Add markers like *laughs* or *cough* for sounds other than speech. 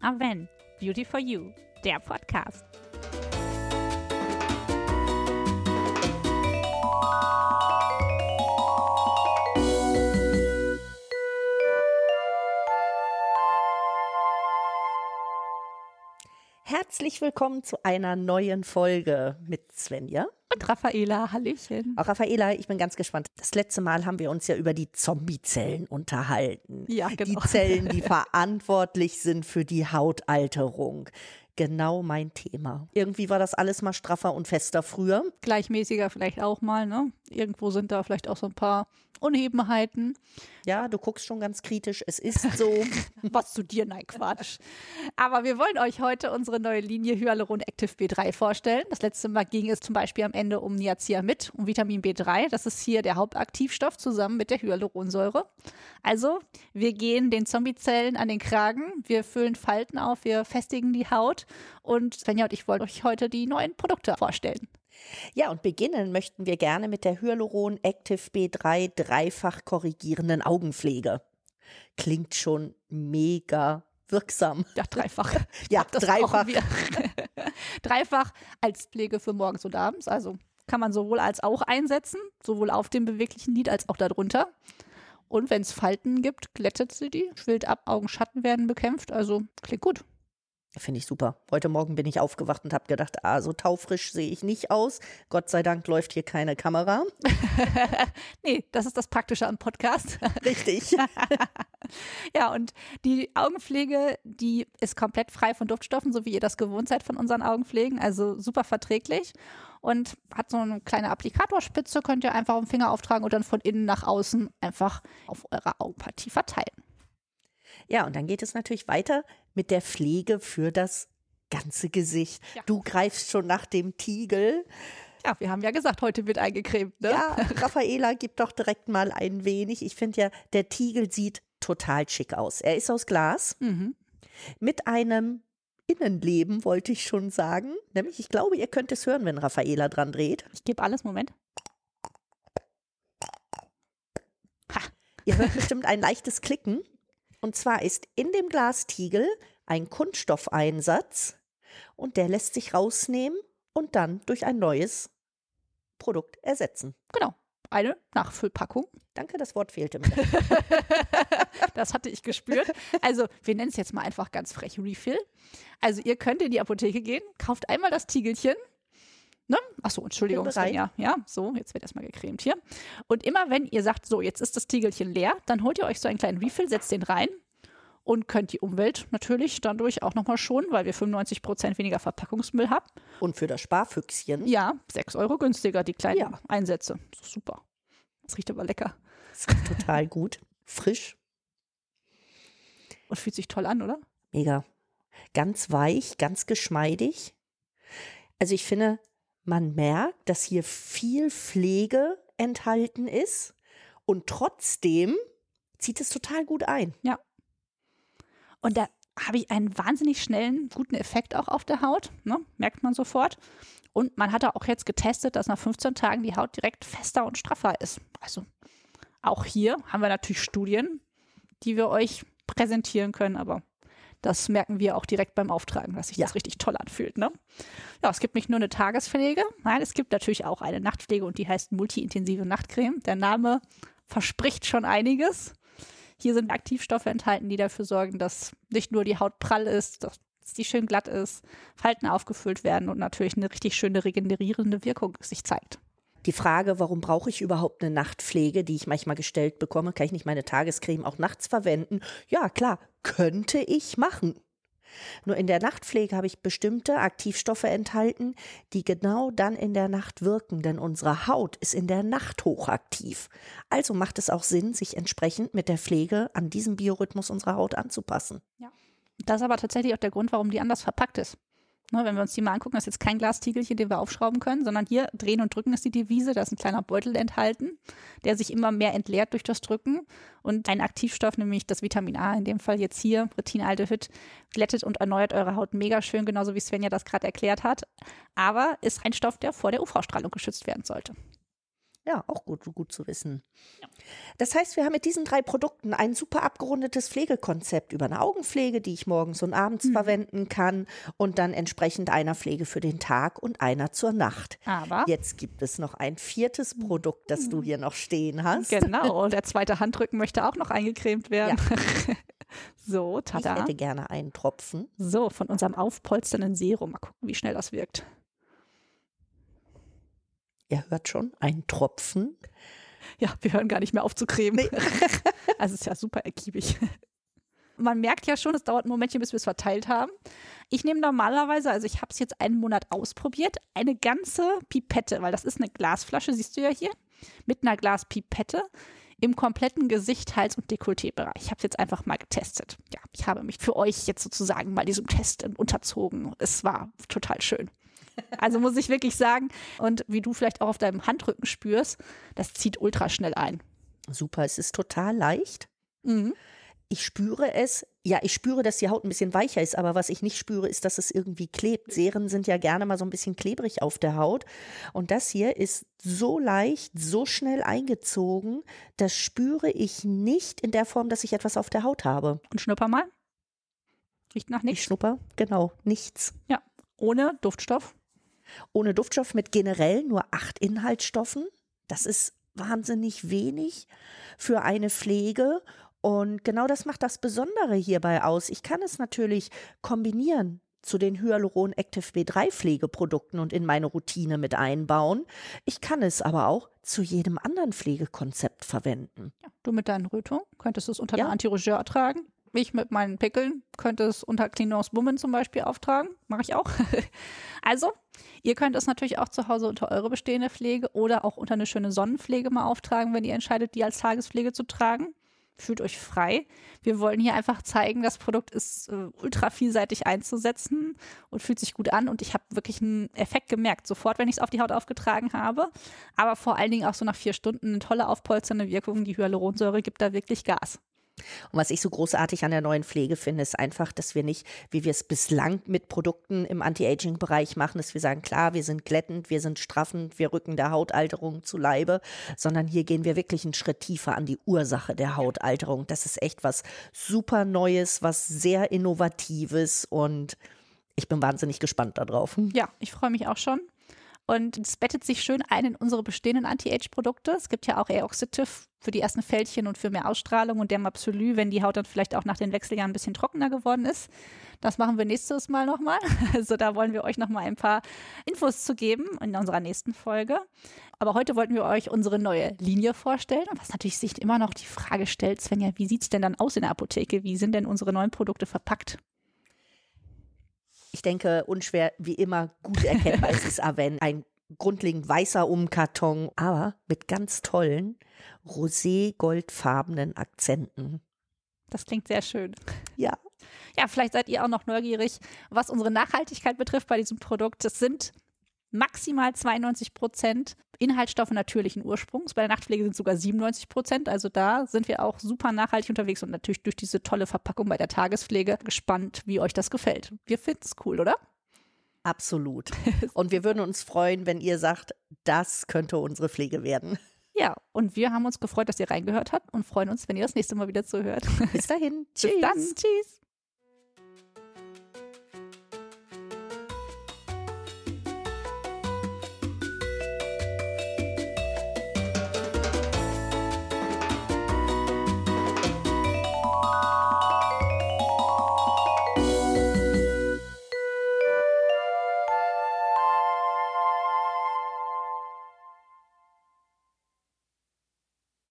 Aven, Beauty for You, der Podcast. Herzlich willkommen zu einer neuen Folge mit Svenja. Und Raffaela, Hallöchen. Auch Raffaela, ich bin ganz gespannt. Das letzte Mal haben wir uns ja über die Zombiezellen unterhalten. Ja, genau. Die Zellen, die verantwortlich sind für die Hautalterung. Genau mein Thema. Irgendwie war das alles mal straffer und fester früher. Gleichmäßiger vielleicht auch mal, ne? Irgendwo sind da vielleicht auch so ein paar Unebenheiten. Ja, du guckst schon ganz kritisch. Es ist *laughs* so. Was zu dir? Nein, Quatsch. Aber wir wollen euch heute unsere neue Linie Hyaluron Active B3 vorstellen. Das letzte Mal ging es zum Beispiel am Ende um Niacinamid, um Vitamin B3. Das ist hier der Hauptaktivstoff zusammen mit der Hyaluronsäure. Also, wir gehen den Zombiezellen an den Kragen. Wir füllen Falten auf, wir festigen die Haut. Und Svenja und ich wollen euch heute die neuen Produkte vorstellen. Ja, und beginnen möchten wir gerne mit der Hyaluron Active B3 dreifach korrigierenden Augenpflege. Klingt schon mega wirksam. Ja, dreifach. *laughs* ja, *laughs* Das dreifach. *laughs* dreifach als Pflege für morgens und abends. Also kann man sowohl als auch einsetzen, sowohl auf dem beweglichen Lid als auch darunter. Und wenn es Falten gibt, glättet sie die, schwillt ab, Augenschatten werden bekämpft. Also klingt gut. Finde ich super. Heute Morgen bin ich aufgewacht und habe gedacht, ah, so taufrisch sehe ich nicht aus. Gott sei Dank läuft hier keine Kamera. *laughs* Nee, das ist das Praktische am Podcast. *laughs* Richtig. *laughs* ja, und die Augenpflege, die ist komplett frei von Duftstoffen, so wie ihr das gewohnt seid von unseren Augenpflegen. Also super verträglich und hat so eine kleine Applikatorspitze, könnt ihr einfach am Finger auftragen und dann von innen nach außen einfach auf eurer Augenpartie verteilen. Ja, und dann geht es natürlich weiter mit der Pflege für das ganze Gesicht. Ja. Du greifst schon nach dem Tiegel. Ja, wir haben ja gesagt, heute wird eingecremt, ne? Ja, *laughs* Raffaela, gib doch direkt mal ein wenig. Ich finde ja, der Tiegel sieht total schick aus. Er ist aus Glas Mhm. mit einem Innenleben, wollte ich schon sagen. Nämlich, ich glaube, ihr könnt es hören, wenn Raffaela dran dreht. Ich gebe alles, Moment. Ihr hört bestimmt ein leichtes Klicken. Und zwar ist in dem Glastiegel ein Kunststoffeinsatz und der lässt sich rausnehmen und dann durch ein neues Produkt ersetzen. Genau. Eine Nachfüllpackung. Danke, das Wort fehlte mir. *laughs* Das hatte ich gespürt. Also, wir nennen es jetzt mal einfach ganz frech Refill. Also, ihr könnt in die Apotheke gehen, kauft einmal das Tiegelchen. Ne? Achso, Entschuldigung. Svenja. Ja, so, jetzt wird erstmal gecremt hier. Und immer wenn ihr sagt, so, jetzt ist das Tiegelchen leer, dann holt ihr euch so einen kleinen Refill, setzt den rein und könnt die Umwelt natürlich dadurch auch nochmal schonen, weil wir 95 Prozent weniger Verpackungsmüll haben. Und für das Sparfüchschen, Ja, 6 Euro günstiger, die kleinen Ja. Einsätze. Super. Das riecht aber lecker das riecht total gut, frisch, und fühlt sich toll an, oder? mega. Ganz weich, ganz geschmeidig. Also ich finde, man merkt, dass hier viel Pflege enthalten ist und trotzdem zieht es total gut ein. Ja. Und da habe ich einen wahnsinnig schnellen, guten Effekt auch auf der Haut. Ne? Merkt man sofort. Und man hat auch jetzt getestet, dass nach 15 Tagen die Haut direkt fester und straffer ist. Also auch hier haben wir natürlich Studien, die wir euch präsentieren können, aber das merken wir auch direkt beim Auftragen, dass sich Ja. das richtig toll anfühlt. Ne? Ja, es gibt nicht nur eine Tagespflege, nein, es gibt natürlich auch eine Nachtpflege und die heißt multi-intensive Nachtcreme. Der Name verspricht schon einiges. Hier sind Aktivstoffe enthalten, die dafür sorgen, dass nicht nur die Haut prall ist, dass die schön glatt ist, Falten aufgefüllt werden und natürlich eine richtig schöne regenerierende Wirkung sich zeigt. Die Frage, warum brauche ich überhaupt eine Nachtpflege, die ich manchmal gestellt bekomme, kann ich nicht meine Tagescreme auch nachts verwenden? Ja, klar, könnte ich machen. Nur in der Nachtpflege habe ich bestimmte Aktivstoffe enthalten, die genau dann in der Nacht wirken, denn unsere Haut ist in der Nacht hochaktiv. Also macht es auch Sinn, sich entsprechend mit der Pflege an diesen Biorhythmus unserer Haut anzupassen. Das ist aber tatsächlich auch der Grund, warum die anders verpackt ist. Ne, wenn wir uns die mal angucken, das ist jetzt kein Glastiegelchen, den wir aufschrauben können, sondern hier drehen und drücken ist die Devise. Da ist ein kleiner Beutel enthalten, der sich immer mehr entleert durch das Drücken. Und ein Aktivstoff, nämlich das Vitamin A, in dem Fall jetzt hier, Retinaldehyd, glättet und erneuert eure Haut mega schön, genauso wie Svenja das gerade erklärt hat. Aber ist ein Stoff, der vor der UV-Strahlung geschützt werden sollte. Ja, auch gut, gut zu wissen. Das heißt, wir haben mit diesen drei Produkten ein super abgerundetes Pflegekonzept über eine Augenpflege, die ich morgens und abends Mhm. verwenden kann und dann entsprechend einer Pflege für den Tag und einer zur Nacht. Aber Jetzt gibt es noch ein viertes Produkt, das du hier noch stehen hast. genau, *laughs* der zweite Handrücken möchte auch noch eingecremt werden. *laughs* so, Ich tada. hätte gerne einen Tropfen. So, von unserem aufpolsternden Serum. Mal gucken, wie schnell das wirkt. Ihr hört schon, ein Tropfen. Ja, wir hören gar nicht mehr auf zu cremen. *laughs* also es ist ja super ergiebig. Man merkt ja schon, es dauert ein Momentchen, bis wir es verteilt haben. Ich nehme normalerweise, also ich habe es jetzt einen Monat ausprobiert, eine ganze Pipette, weil das ist eine Glasflasche, siehst du ja hier, mit einer Glaspipette im kompletten Gesicht, Hals- und Dekolleté-Bereich. Ich habe es jetzt einfach mal getestet. Ja, ich habe mich für euch jetzt sozusagen mal diesem Test unterzogen. Es war total schön. Also muss ich wirklich sagen, und wie du vielleicht auch auf deinem Handrücken spürst, das zieht ultra schnell ein. Super, es ist total leicht. Mhm. Ich spüre es. Ja, ich spüre, dass die Haut ein bisschen weicher ist, aber was ich nicht spüre, ist, dass es irgendwie klebt. Serien sind ja gerne mal so ein bisschen klebrig auf der Haut. Und das hier ist so leicht, so schnell eingezogen, das spüre ich nicht in der Form, dass ich etwas auf der Haut habe. Und schnupper mal. Riecht nach Ich nichts. schnupper, genau, nichts. Ja, ohne Duftstoff. Ohne Duftstoff mit generell nur acht Inhaltsstoffen. Das ist wahnsinnig wenig für eine Pflege. Und genau das macht das Besondere hierbei aus. Ich kann es natürlich kombinieren zu den Hyaluron Active B3 Pflegeprodukten und in meine Routine mit einbauen. Ich kann es aber auch zu jedem anderen Pflegekonzept verwenden. Ja, du mit deinen Rötungen könntest es unter Ja. einer Anti-Rougeur tragen. Ich mit meinen Pickeln könnte es unter Cleanose Woman zum Beispiel auftragen. Mache ich auch. *laughs* also, ihr könnt es natürlich auch zu Hause unter eure bestehende Pflege oder auch unter eine schöne Sonnenpflege mal auftragen, wenn ihr entscheidet, die als Tagespflege zu tragen. Fühlt euch frei. Wir wollen hier einfach zeigen, das Produkt ist äh, ultra vielseitig einzusetzen und fühlt sich gut an. Und ich habe wirklich einen Effekt gemerkt, sofort, wenn ich es auf die Haut aufgetragen habe. Aber vor allen Dingen auch so nach vier Stunden eine tolle aufpolsternde Wirkung. Die Hyaluronsäure gibt da wirklich Gas. Und was ich so großartig an der neuen Pflege finde, ist einfach, dass wir nicht, wie wir es bislang mit Produkten im Anti-Aging-Bereich machen, dass wir sagen, klar, wir sind glättend, wir sind straffend, wir rücken der Hautalterung zu Leibe, sondern hier gehen wir wirklich einen Schritt tiefer an die Ursache der Hautalterung. Das ist echt was super Neues, was sehr Innovatives und ich bin wahnsinnig gespannt darauf. Ja, ich freue mich auch schon. Und es bettet sich schön ein in unsere bestehenden Anti-Age-Produkte. Es gibt ja auch Aeroxitive für die ersten Fältchen und für mehr Ausstrahlung und Dermapsyly, wenn die Haut dann vielleicht auch nach den Wechseljahren ein bisschen trockener geworden ist. Das machen wir nächstes Mal nochmal. *laughs* Also da wollen wir euch nochmal ein paar Infos zu geben in unserer nächsten Folge. Aber heute wollten wir euch unsere neue Linie vorstellen. Und was natürlich sich immer noch die Frage stellt, Svenja, wie sieht es denn dann aus in der Apotheke? Wie sind denn unsere neuen Produkte verpackt? Ich denke, unschwer wie immer gut erkennbar ist es *laughs* Aven. Ein grundlegend weißer Umkarton, aber mit ganz tollen rosé-goldfarbenen Akzenten. Das klingt sehr schön. Ja. Ja, vielleicht seid ihr auch noch neugierig, was unsere Nachhaltigkeit betrifft bei diesem Produkt. Es sind maximal 92 Prozent Inhaltsstoffe natürlichen Ursprungs. Bei der Nachtpflege sind es sogar 97 Prozent. Also da sind wir auch super nachhaltig unterwegs und natürlich durch diese tolle Verpackung bei der Tagespflege gespannt, wie euch das gefällt. Wir finden es cool, oder? Absolut. *laughs* Und wir würden uns freuen, wenn ihr sagt, das könnte unsere Pflege werden. Ja, und wir haben uns gefreut, dass ihr reingehört habt und freuen uns, wenn ihr das nächste Mal wieder zuhört. Bis dahin. *laughs* Bis dann. Tschüss.